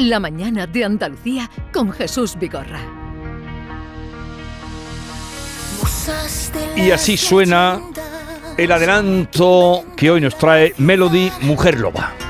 La mañana de Andalucía con Jesús Vigorra. Y así suena el adelanto que hoy nos trae Melody Mujer Loba.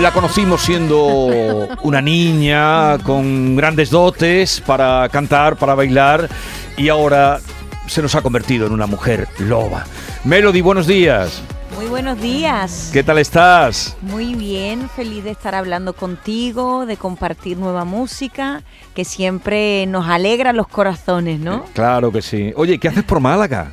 La conocimos siendo una niña con grandes dotes para cantar, para bailar y ahora se nos ha convertido en una mujer loba. Melody, buenos días. Muy buenos días. ¿Qué tal estás? Muy bien, feliz de estar hablando contigo, de compartir nueva música, que siempre nos alegra los corazones, ¿no? Claro que sí. Oye, ¿qué haces por Málaga?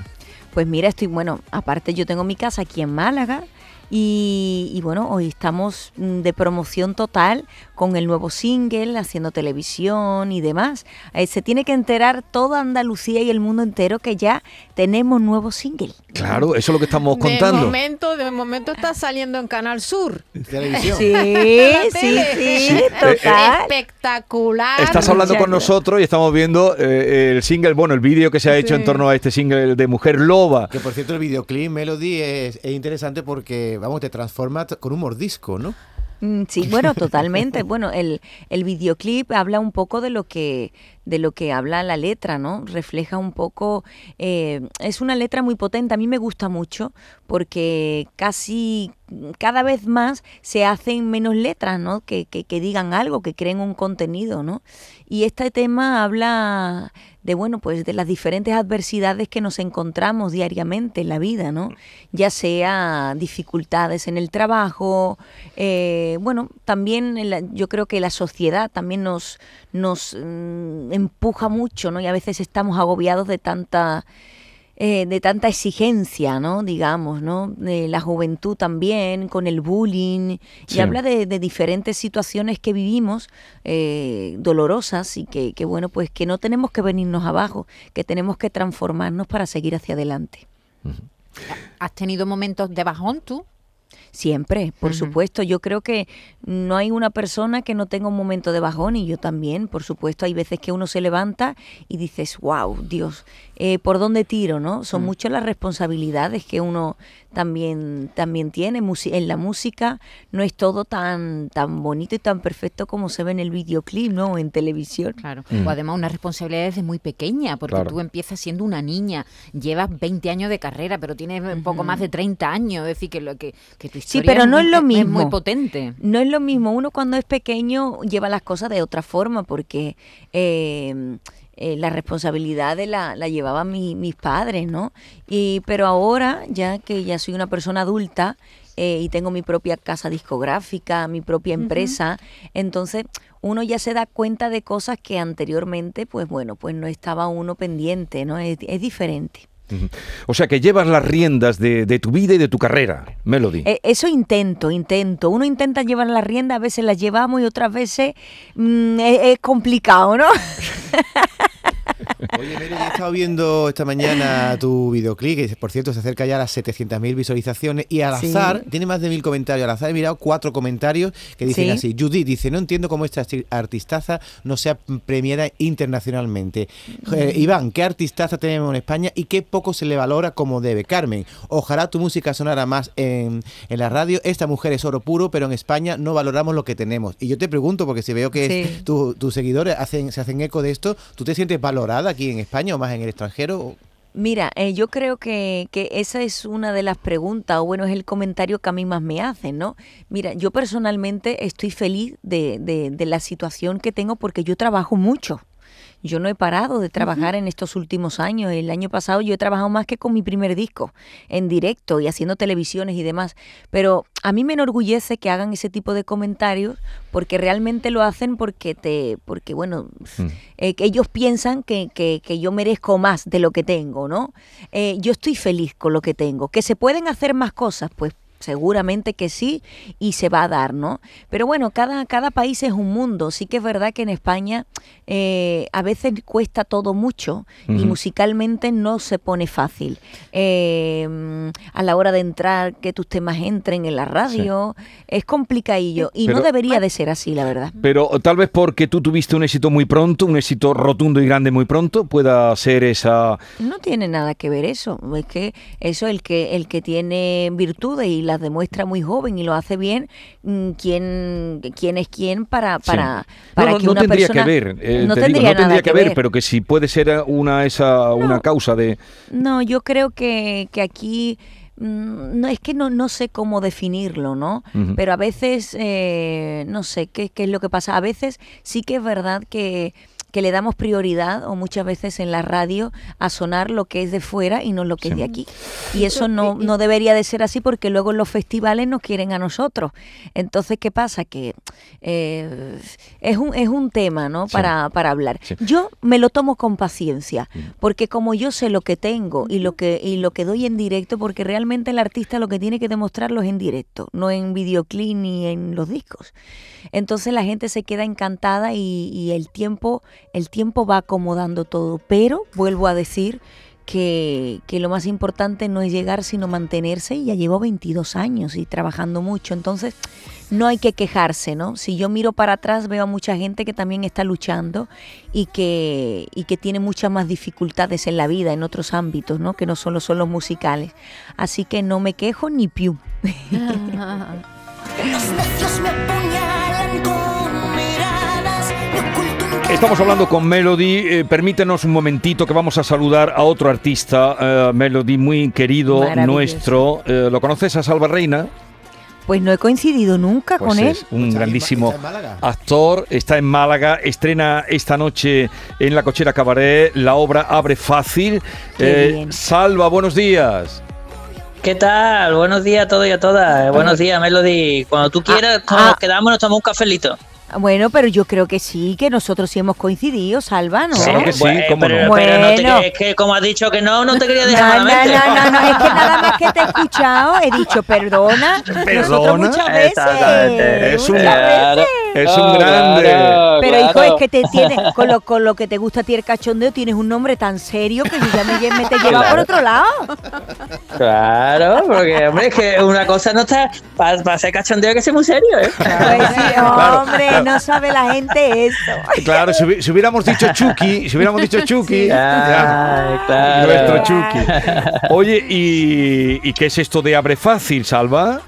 Pues mira, estoy, bueno, aparte yo tengo mi casa aquí en Málaga y, y bueno, hoy estamos mm, de promoción total con el nuevo single, haciendo televisión y demás. Eh, se tiene que enterar toda Andalucía y el mundo entero que ya tenemos nuevo single. Claro, eso es lo que estamos De contando. momento, de momento está saliendo en Canal Sur. Televisión. Sí, sí, tele. sí, total. Espectacular. Estás hablando con nosotros y estamos viendo eh, el single, bueno, el vídeo que se ha hecho Sí. en torno a este single de Mujer Loba. Que por cierto, el videoclip Melody es, es interesante porque, vamos, te transforma con un mordisco, ¿no? Mm, Sí, bueno, totalmente. Bueno, el, el videoclip habla un poco de lo que de lo que habla la letra, ¿no? Refleja un poco, eh, es una letra muy potente, a mí me gusta mucho porque casi cada vez más se hacen menos letras, ¿no? Que, que, digan algo, que creen un contenido, ¿no? Y este tema habla de, bueno, pues de las diferentes adversidades que nos encontramos diariamente en la vida, ¿no? Ya sea dificultades en el trabajo, eh, bueno, también yo creo que la sociedad también nos, nos mm, empuja mucho, ¿no? Y a veces estamos agobiados de tanta eh, de tanta exigencia, ¿no? Digamos, ¿no? De la juventud también, con el bullying, Sí. y habla de, de diferentes situaciones que vivimos, eh, dolorosas, y que, que, bueno, pues que no tenemos que venirnos abajo, que tenemos que transformarnos para seguir hacia adelante. ¿Has tenido momentos de bajón tú? Siempre, por supuesto. Yo creo que no hay una persona que no tenga un momento de bajón y yo también, por supuesto. Hay veces que uno se levanta y dices, wow, Dios, eh, ¿por dónde tiro? no Son muchas las responsabilidades que uno también, también tiene. En la música no es todo tan, tan bonito y tan perfecto como se ve en el videoclip, ¿no? O en televisión. Claro. Mm. O además una responsabilidad desde muy pequeña, porque Claro. tú empiezas siendo una niña, llevas 20 años de carrera, pero tienes un poco más de 30 años, es decir, que, lo, que, que tu historia pero no muy- es lo muy mismo. potente. No es lo mismo. Uno cuando es pequeño lleva las cosas de otra forma porque eh, eh, la responsabilidad de la, la llevaban mi- mis padres, ¿no? Y, pero ahora, ya que ya soy una persona adulta eh, y tengo mi propia casa discográfica, mi propia empresa, entonces uno ya se da cuenta de cosas que anteriormente, pues bueno, pues no estaba uno pendiente, ¿no? Es, es diferente. O sea que llevas las riendas de, de tu vida y de tu carrera, Melody. Eh, Eso intento, intento. Uno intenta llevar la rienda, a veces las llevamos y otras veces mm, es, es complicado, ¿no? Oye, Melo, yo he estado viendo esta mañana tu videoclip, que por cierto se acerca ya a las 700.000 visualizaciones, y al Sí. azar, tiene más de mil comentarios, al azar he mirado cuatro comentarios que dicen Sí. así. Judith dice, no entiendo cómo esta arti- artistaza no sea premiada internacionalmente. Eh, Iván, ¿qué artistaza tenemos en España y qué poco se le valora como debe? Carmen, ojalá tu música sonara más en, en la radio. Esta mujer es oro puro, pero en España no valoramos lo que tenemos. Y yo te pregunto, porque si veo que Sí. tu- tus seguidores hacen, se hacen eco de esto, ¿tú te sientes valorada aquí en España o más en el extranjero? Mira, eh, yo creo que, que esa es una de las preguntas, o bueno, es el comentario que a mí más me hacen, ¿no? Mira, yo personalmente estoy feliz de, de- de la situación que tengo porque yo trabajo mucho. Yo no he parado de trabajar en estos últimos años. El año pasado yo he trabajado más que con mi primer disco, en directo y haciendo televisiones y demás. Pero a mí me enorgullece que hagan ese tipo de comentarios porque realmente lo hacen porque te, porque bueno, eh, que ellos piensan que, que- que yo merezco más de lo que tengo, ¿no? Eh, yo estoy feliz con lo que tengo. Que se pueden hacer más cosas, pues seguramente que sí y se va a dar, ¿no? Pero bueno, cada, cada país es un mundo. Sí que es verdad que en España eh, a veces cuesta todo mucho y musicalmente no se pone fácil. Eh, a la hora de entrar, que tus temas entren en la radio, es complicadillo y no debería de ser así, la verdad. Pero tal vez porque tú tuviste un éxito muy pronto, un éxito rotundo y grande muy pronto, pueda ser esa... No tiene nada que ver eso. Es que eso el que el que tiene virtudes y las demuestra muy joven y lo hace bien, mm, quién quién es quién para para Sí. para no, que no una tendría persona que ver, eh, no te tendría digo, no nada tendría que ver, pero que si puede ser una esa una causa de No, yo creo que, que aquí mm, no es que no, no sé cómo definirlo, ¿no? Pero a veces eh, no sé qué, qué es lo que pasa. A veces sí que es verdad que que le damos prioridad o muchas veces en la radio a sonar lo que es de fuera y no lo que es de aquí. Y eso no, no debería de ser así porque luego en los festivales nos quieren a nosotros. Entonces, ¿qué pasa? Que eh, es, un, es un tema, ¿no? Sí. Para, para hablar. Sí. Yo me lo tomo con paciencia, porque como yo sé lo que tengo y lo que, y lo que doy en directo, porque realmente el artista lo que tiene que demostrarlo es en directo, no en videoclip ni en los discos. Entonces la gente se queda encantada y, y el tiempo, el tiempo va acomodando todo. Pero vuelvo a decir que, que lo más importante no es llegar, sino mantenerse. Y ya llevo 22 años y trabajando mucho. Entonces, no hay que quejarse, ¿no? Si yo miro para atrás, veo a mucha gente que también está luchando y que, y que tiene muchas más dificultades en la vida, en otros ámbitos, ¿no? Que no solo son los musicales. Así que no me quejo ni piu. Los necios me Estamos hablando con Melody, eh, permítenos un momentito que vamos a saludar a otro artista, eh, Melody, muy querido nuestro. Eh, ¿Lo conoces a Salva Reina? Pues no he coincidido nunca Pues con él. es un Está en Ma- grandísimo está actor, está en Málaga, estrena esta noche en la Cochera Cabaret, la obra Abre Fácil. Qué bien. Salva, buenos días. ¿Qué tal? Buenos días a todos y a todas. Buenos días, Melody. Cuando tú quieras, ah. nos quedamos nos tomamos un cafelito. Bueno, pero yo creo que sí, que nosotros sí hemos coincidido, Salva, ¿no? Claro que sí, Bueno, cómo pero, no. pero no te Bueno. crees que, como has dicho que no, no te quería No, dejar no, malamente. no, no, no, es que nada más que te he escuchado, he dicho perdona, nosotros ¿Perdona? muchas veces, Exactamente. Es un- muchas veces. Es un Oh, grande. claro, Pero hijo, claro. es que te tienes, con lo, con lo que te gusta a ti el cachondeo, tienes un nombre tan serio que yo ya me, me te lleva por otro lado. Claro, porque, hombre, es que una cosa no está. Para ser cachondeo hay que ser muy serio, ¿eh? Pues sí, hombre, no sabe la gente eso. Claro, si, hubi- si hubiéramos dicho Chucky, si hubiéramos dicho Chucky, claro. nuestro Chucky. Oye, ¿y, ¿y qué es esto de Abre Fácil, Salva?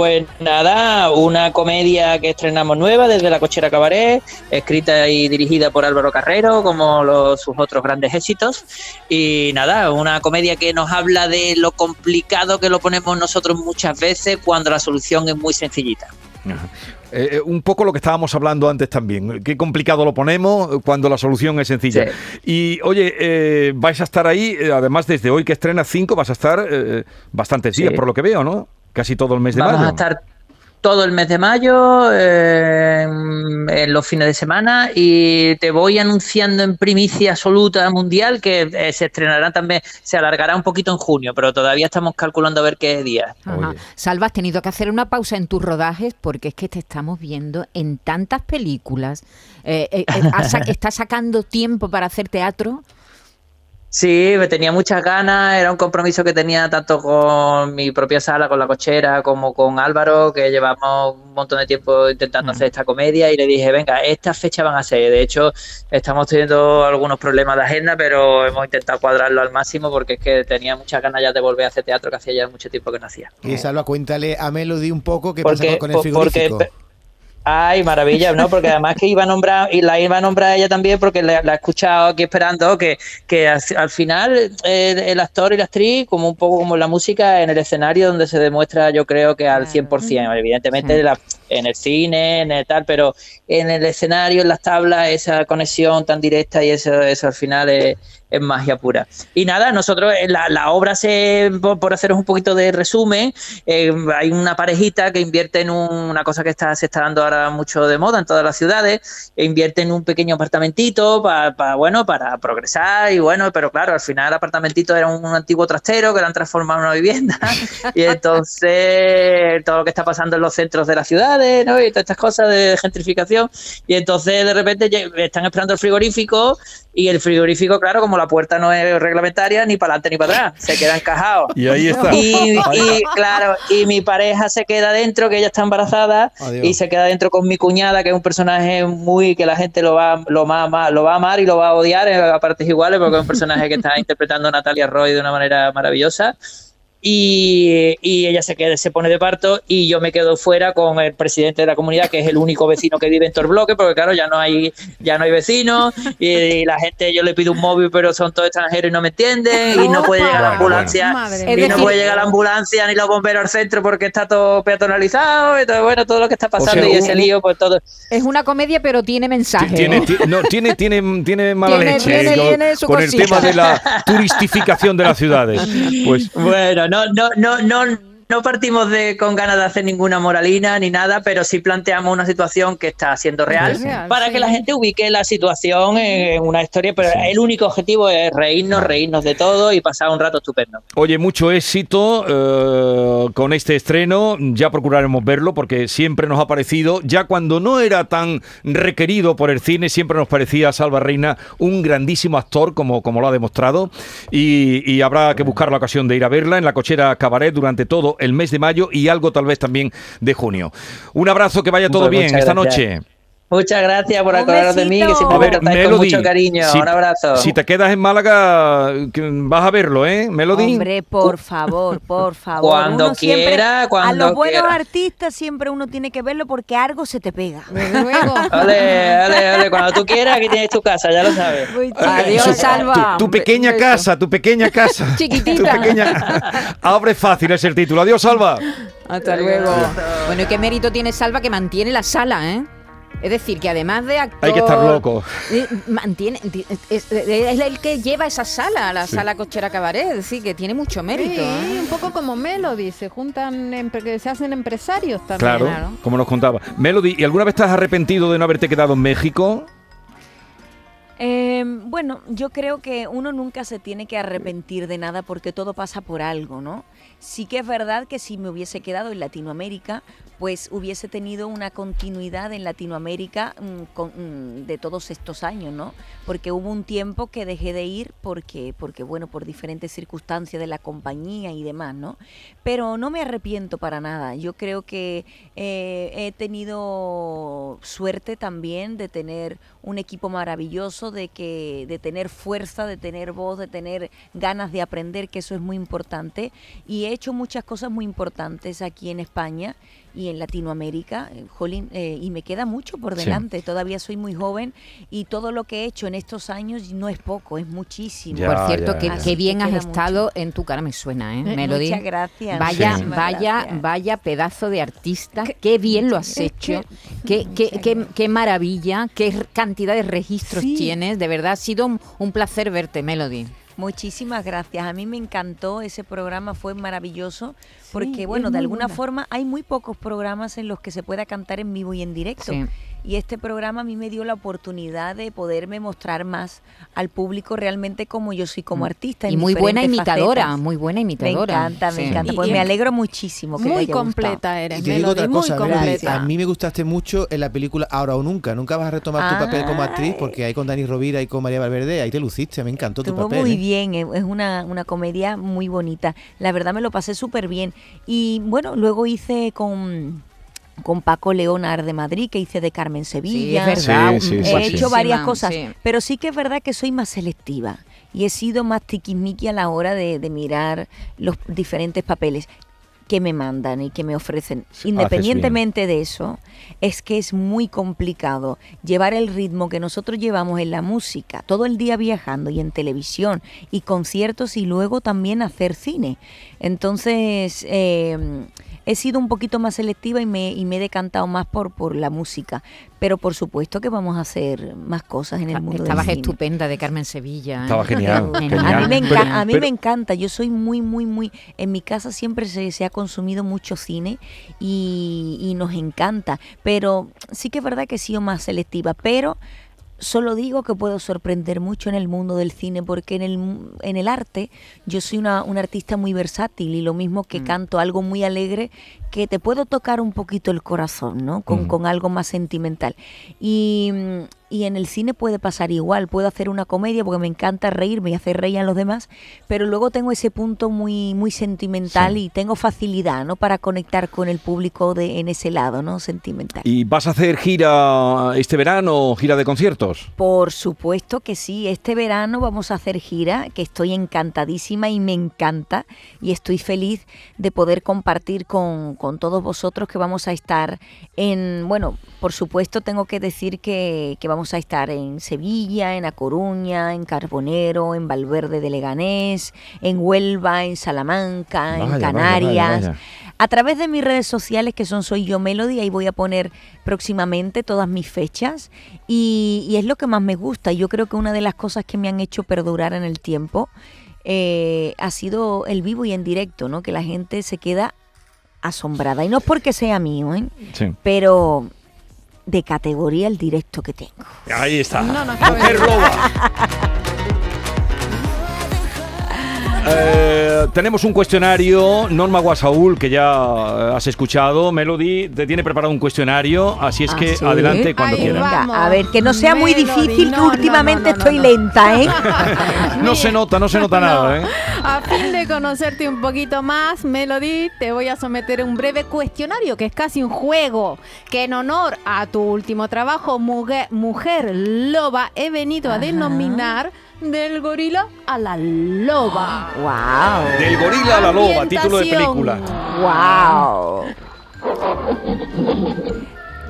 Pues nada, una comedia que estrenamos nueva desde la Cochera Cabaret, escrita y dirigida por Álvaro Carrero, como los, sus otros grandes éxitos. Y nada, una comedia que nos habla de lo complicado que lo ponemos nosotros muchas veces cuando la solución es muy sencillita. Ajá. Eh, eh, un poco lo que estábamos hablando antes también. Qué complicado lo ponemos cuando la solución es sencilla. Y oye, eh, vais a estar ahí, eh, además desde hoy que estrena 5, vas a estar eh, bastantes días, Sí. por lo que veo, ¿no? Casi todo el mes de Vamos mayo. a estar todo el mes de mayo, eh, en los fines de semana, y te voy anunciando en primicia absoluta mundial que eh, se estrenará también, se alargará un poquito en junio, pero todavía estamos calculando a ver qué día. Ajá. Salva, has tenido que hacer una pausa en tus rodajes porque es que te estamos viendo en tantas películas. Eh, eh, eh, ¿Estás sacando tiempo para hacer teatro? Sí, me tenía muchas ganas, era un compromiso que tenía tanto con mi propia sala, con la cochera, como con Álvaro, que llevamos un montón de tiempo intentando hacer esta comedia y le dije, venga, estas fechas van a ser. De hecho, estamos teniendo algunos problemas de agenda, pero hemos intentado cuadrarlo al máximo porque es que tenía muchas ganas ya de volver a hacer teatro, que hacía ya mucho tiempo que no hacía. Y Salva, cuéntale a Melody un poco qué pasa Porque, con el porque frigorífico. Ay, maravilla, ¿no? Porque además que iba a nombrar, y la iba a nombrar ella también porque la, la he escuchado aquí esperando, que, que al, al final el, el actor y la actriz, como un poco como la música, en el escenario donde se demuestra, yo creo que al 100%, evidentemente Sí. la- en el cine, en el tal, pero en el escenario, en las tablas, esa conexión tan directa y eso, eso al final es, magia pura. Y nada, nosotros, eh, la, la obra, se, por, haceros un poquito de resumen, eh, hay una parejita que invierte en un- una cosa que está, se está dando ahora mucho de moda en todas las ciudades, e invierte en un pequeño apartamentito para, bueno, para progresar y bueno, pero claro, al final el apartamentito era un, antiguo trastero que lo han transformado en una vivienda y entonces todo lo que está pasando en los centros de las ciudades, ¿no? Y todas estas cosas de gentrificación y entonces de repente están esperando el frigorífico y el frigorífico, claro, como la puerta no es reglamentaria, ni para adelante ni para atrás, se queda encajado. Y ahí está. Y, y, claro, y mi pareja se queda dentro, que ella está embarazada, Adiós. y se queda dentro con mi cuñada, que es un personaje muy que la gente lo va, lo va, a amar- lo va a amar y lo va a odiar a partes iguales, porque es un personaje que está interpretando Natalia Roy de una manera maravillosa. Y, y ella se queda, se pone de parto y yo me quedo fuera con el presidente de la comunidad, que es el único vecino que vive en todo el bloque, porque claro, ya no hay, ya no hay vecinos, y, la gente, yo le pido un móvil, pero son todos extranjeros y no me entienden, y no puede llegar la ambulancia, Madre y no puede llegar la ambulancia ni los bomberos al centro porque está todo peatonalizado, y todo, bueno, todo lo que está pasando sea, y un- ese lío, pues todo. Es una comedia, pero tiene mensaje. Tiene, ¿no? ti- no, tiene, tiene, tiene mala Tiene- leche tiene- con, tiene su con el tema de la turistificación de las ciudades. Pues Bueno, no, no, no, no, no partimos de con ganas de hacer ninguna moralina ni nada, pero sí planteamos una situación que está siendo real, Es real, para sí. que la gente ubique la situación en, en una historia, pero el único objetivo es reírnos, reírnos de todo y pasar un rato estupendo. Oye, mucho éxito eh, con este estreno. Ya procuraremos verlo porque siempre nos ha parecido, ya cuando no era tan requerido por el cine, siempre nos parecía Salva Reina un grandísimo actor, como, como lo ha demostrado. Y, y habrá que buscar la ocasión de ir a verla en la cochera Cabaret durante todo el mes de mayo y algo tal vez también de junio. Un abrazo, que vaya todo bien esta gracias. noche. Muchas gracias por acordaros de mí, que siempre A me tratáis con Melody, mucho cariño. si- un abrazo. Si te quedas en Málaga, vas a verlo, ¿eh, Melody? Hombre, por favor, por favor. Cuando Uno siempre- quiera, A cuando los buenos quiera. artistas siempre uno tiene que verlo porque algo se te pega. Luego. Ole, ole, ole, cuando tú quieras, aquí tienes tu casa, ya lo sabes. Adiós. Salva. Tu, tu pequeña beso. casa, tu pequeña casa. Chiquitita. Tu pequeña... Abre fácil es el título. Adiós, Salva. Hasta luego. Bueno, ¿y qué mérito tiene Salva que mantiene la sala, eh? Es decir, que además de actor... Hay que estar loco. Mantiene, es, es el que lleva esa sala, la sala cochera cabaret, es decir, que tiene mucho mérito. Sí, ¿eh? un poco como Melody, se juntan, que se hacen empresarios también. Claro, claro. como nos contaba. Melody, ¿y alguna vez estás arrepentido de no haberte quedado en México? Eh, bueno, yo creo que uno nunca se tiene que arrepentir de nada porque todo pasa por algo, ¿no? Sí que es verdad que si me hubiese quedado en Latinoamérica, pues hubiese tenido una continuidad en Latinoamérica mm, mm, de todos estos años, ¿no? Porque hubo un tiempo que dejé de ir porque, porque, bueno, por diferentes circunstancias de la compañía y demás, ¿no? Pero no me arrepiento para nada. Yo creo que eh, he tenido suerte también de tener un equipo maravilloso, de que, de tener fuerza, de tener voz, de tener ganas de aprender, que eso es muy importante. Y he hecho muchas cosas muy importantes aquí en España y en Latinoamérica, eh, jolín, eh, y me queda mucho por Sí. delante. Todavía soy muy joven y todo lo que he hecho en estos años no es poco, es muchísimo. Ya, Por cierto, ya, que ya. qué bien has estado en tu cara, me suena, ¿eh, Eh, Melody? Muchas gracias. Vaya, muchísimas vaya, gracias. vaya pedazo de artista. Qué bien lo has hecho. Qué, qué, qué- qué maravilla. Qué cantidad de registros Sí. tienes. De verdad, ha sido un, un placer verte, Melody. Muchísimas gracias. A mí me encantó ese programa, fue maravilloso, porque Sí, bueno, de muy alguna buena. forma hay muy pocos programas en los que se pueda cantar en vivo y en directo. Sí. Y este programa a mí me dio la oportunidad de poderme mostrar más al público realmente como yo soy como artista. en Mm. Y muy buena imitadora, facetas. muy buena Me imitadora. encanta, Sí. me encanta. Y- Pues y me alegro muchísimo que te Muy haya gustado. completa eres, Y te digo Melody, otra muy cosa, Melody, completa. a mí me gustaste mucho en la película Ahora o Nunca. Nunca vas a retomar tu papel como actriz Ay. porque ahí con Dani Rovira y con María Valverde, ahí te luciste, me encantó tu papel. muy ¿eh? bien, eh, es una, una comedia muy bonita. La verdad me lo pasé súper bien. Y bueno, luego hice con, con Paco Leonar de Madrid, que hice de Carmen Sí, Sevilla. es verdad. Sí, sí, He sí, sí. hecho varias cosas, sí. pero sí que es verdad que soy más selectiva y he sido más tiquismiqui a la hora de, de mirar los diferentes papeles que me mandan y que me ofrecen. Independientemente de eso, es que es muy complicado llevar el ritmo que nosotros llevamos en la música, todo el día viajando y en televisión y conciertos y luego también hacer cine. Entonces, eh, he sido un poquito más selectiva y me, y me he decantado más por, por la música. Pero por supuesto que vamos a hacer más cosas en el mundo Estabas del cine. estupenda de Carmen Sevilla. ¿eh? Estaba genial. A mí, me, enca- Pero- a mí pero- me encanta, yo soy muy, muy, muy... En mi casa siempre se, se ha consumido mucho cine y, y nos encanta, pero sí que es verdad que he sido más selectiva, pero solo digo que puedo sorprender mucho en el mundo del cine porque en el, en el arte yo soy una, una artista muy versátil y lo mismo que canto algo muy alegre que te puedo tocar un poquito el corazón, ¿no? Con, con algo más sentimental. Y, y en el cine puede pasar igual, puedo hacer una comedia porque me encanta reírme y hacer reír a los demás, pero luego tengo ese punto muy, muy sentimental Sí. y tengo facilidad, ¿no? Para conectar con el público de, en ese lado, ¿no? Sentimental. ¿Y vas a hacer gira este verano, gira de conciertos? Por supuesto que sí, este verano vamos a hacer gira, que estoy encantadísima y me encanta y estoy feliz de poder compartir con, con todos vosotros que vamos a estar en, bueno, por supuesto tengo que decir que, que vamos a estar en Sevilla, en A Coruña, en Carbonero, en Valverde de Leganés, en Huelva, en Salamanca, Vaya, en Canarias. vaya, vaya. A través de mis redes sociales, que son Soy Yo Melody, ahí voy a poner próximamente todas mis fechas. Y, y es lo que más me gusta. Yo creo que una de las cosas que me han hecho perdurar en el tiempo eh, ha sido el vivo y en directo, ¿no? Que la gente se queda asombrada. Y no es porque sea mío, ¿eh? Sí. Pero de categoría el directo que tengo. Ahí está. No cabe Mujer loba. Eh, tenemos un cuestionario, Norma Guasaúl, que ya eh, has escuchado. Melody te tiene preparado un cuestionario, así es ¿Ah, que sí? adelante cuando Ahí quieras. a ver, que no sea muy Melody, difícil, no, que últimamente no, no, estoy no. lenta, ¿eh? No se nota, no se nota nada, ¿eh? A fin de conocerte un poquito más, Melody, te voy a someter a un breve cuestionario que es casi un juego. Que en honor a tu último trabajo, Mujer, Mujer Loba, he venido a Ajá. denominar del gorila a la loba. ¡Wow! Del gorila a la loba, título de película. ¡Wow!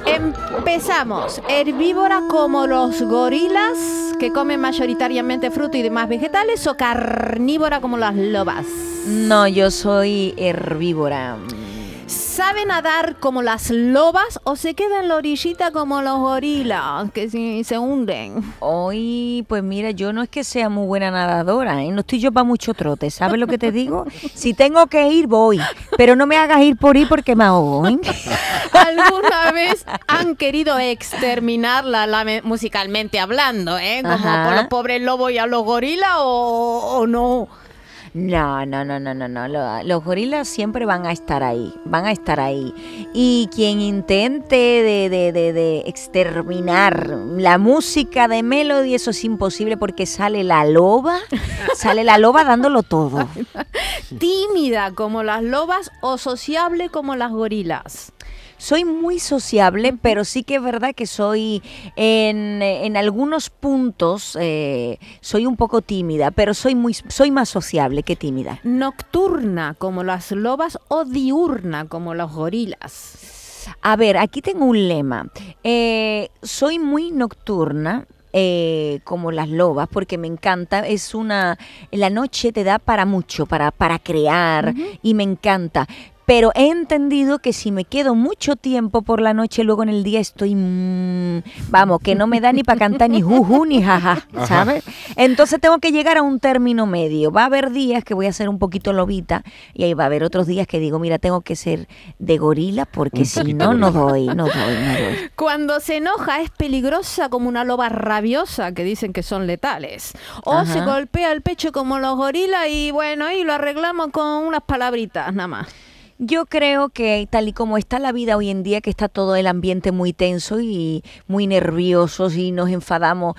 Empezamos. Herbívora como los gorilas, que comen mayoritariamente fruto y demás vegetales, o carnívora como las lobas. No, yo soy herbívora. ¿Sabe nadar como las lobas o se queda en la orillita como los gorilas, que si se hunden? Hoy, pues mira, yo no es que sea muy buena nadadora, ¿eh? no estoy yo para mucho trote, ¿sabes lo que te digo? Si tengo que ir, voy, pero no me hagas ir por ir porque me ahogo. ¿eh? ¿Alguna vez han querido exterminarla la me- musicalmente hablando, eh? Como Ajá. por los pobres lobos y a los gorilas o, o no? No, no, no, no, no, no. lo- Los gorilas siempre van a estar ahí, van a estar ahí. Y quien intente de, de, de, de exterminar la música de Melody, eso es imposible porque sale la loba, sale la loba dándolo todo. ¿Tímida como las lobas o sociable como las gorilas? Soy muy sociable, pero sí que es verdad que soy en, en algunos puntos eh, soy un poco tímida, pero soy muy soy más sociable que tímida. ¿Nocturna como las lobas o diurna como los gorilas? A ver, aquí tengo un lema. Eh, soy muy nocturna. eh, como las lobas porque me encanta es una la noche te da para mucho para para crear y me encanta pero he entendido que si me quedo mucho tiempo por la noche, luego en el día estoy, mm, vamos, que no me da ni para cantar ni juju ni jaja, ¿sabes? Entonces tengo que llegar a un término medio. Va a haber días que voy a ser un poquito lobita y ahí va a haber otros días que digo, mira, tengo que ser de gorila porque si no, no doy, no doy, no doy. Cuando se enoja es peligrosa como una loba rabiosa que dicen que son letales. O Ajá. se golpea el pecho como los gorilas y bueno, y lo arreglamos con unas palabritas nada más. Yo creo que tal y como está la vida hoy en día, que está todo el ambiente muy tenso y muy nerviosos y nos enfadamos,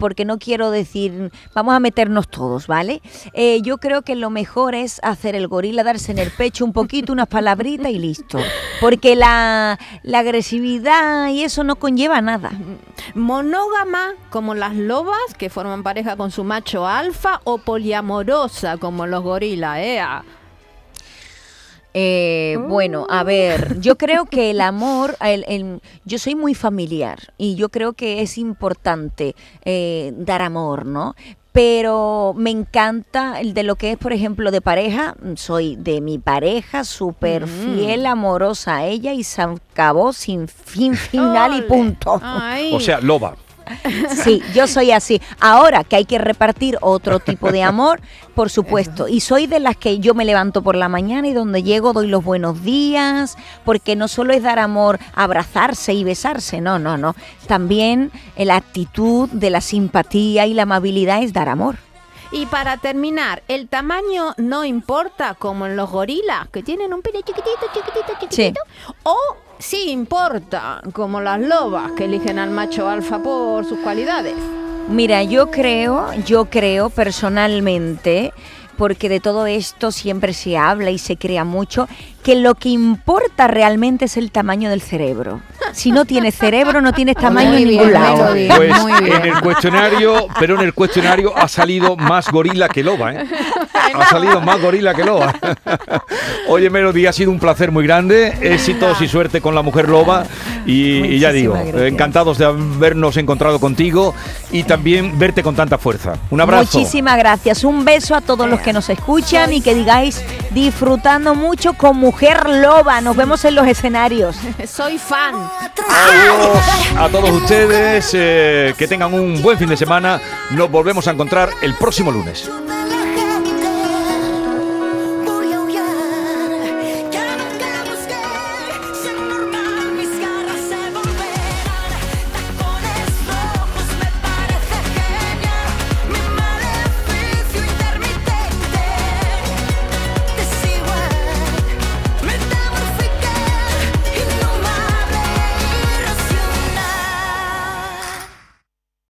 porque no quiero decir, vamos a meternos todos, ¿vale? Eh, yo creo que lo mejor es hacer el gorila, darse en el pecho un poquito, unas palabritas y listo. Porque la, la agresividad y eso no conlleva nada. Monógama como las lobas que forman pareja con su macho alfa o poliamorosa como los gorilas, ¿eh? Eh, bueno, a ver, yo creo que el amor, el- el- yo soy muy familiar y yo creo que es importante eh, dar amor, ¿no? Pero me encanta el de lo que es, por ejemplo, de pareja. Soy de mi pareja, súper fiel, amorosa a ella y se acabó sin fin final y punto. Ay. O sea, loba. Sí, yo soy así. Ahora que hay que repartir otro tipo de amor, por supuesto. Y soy de las que yo me levanto por la mañana y donde llego doy los buenos días, porque no solo es dar amor, abrazarse y besarse, no, no, no. También la actitud de la simpatía y la amabilidad es dar amor. Y para terminar, el tamaño no importa como en los gorilas, que tienen un pene chiquitito, chiquitito, chiquitito. O sí importa, como las lobas, que eligen al macho alfa por sus cualidades. Mira, yo creo, yo creo personalmente, porque de todo esto siempre se habla y se crea mucho, que lo que importa realmente es el tamaño del cerebro. Si no tienes cerebro, no tienes tamaño Muy en bien, lado. Pues Muy bien. en el cuestionario, pero en el cuestionario ha salido más gorila que loba, ¿eh? Ha salido más gorila que loba. Oye, Melody, ha sido un placer muy grande. Éxitos y suerte con la mujer loba. Y, y ya digo, gracias. encantados de habernos encontrado contigo y también verte con tanta fuerza. Un abrazo. Muchísimas gracias. Un beso a todos los que nos escuchan y que digáis disfrutando mucho con Mujer Loba. Nos vemos en los escenarios. Soy fan. Adiós a todos ustedes. eh, que tengan un buen fin de semana. Nos volvemos a encontrar el próximo lunes.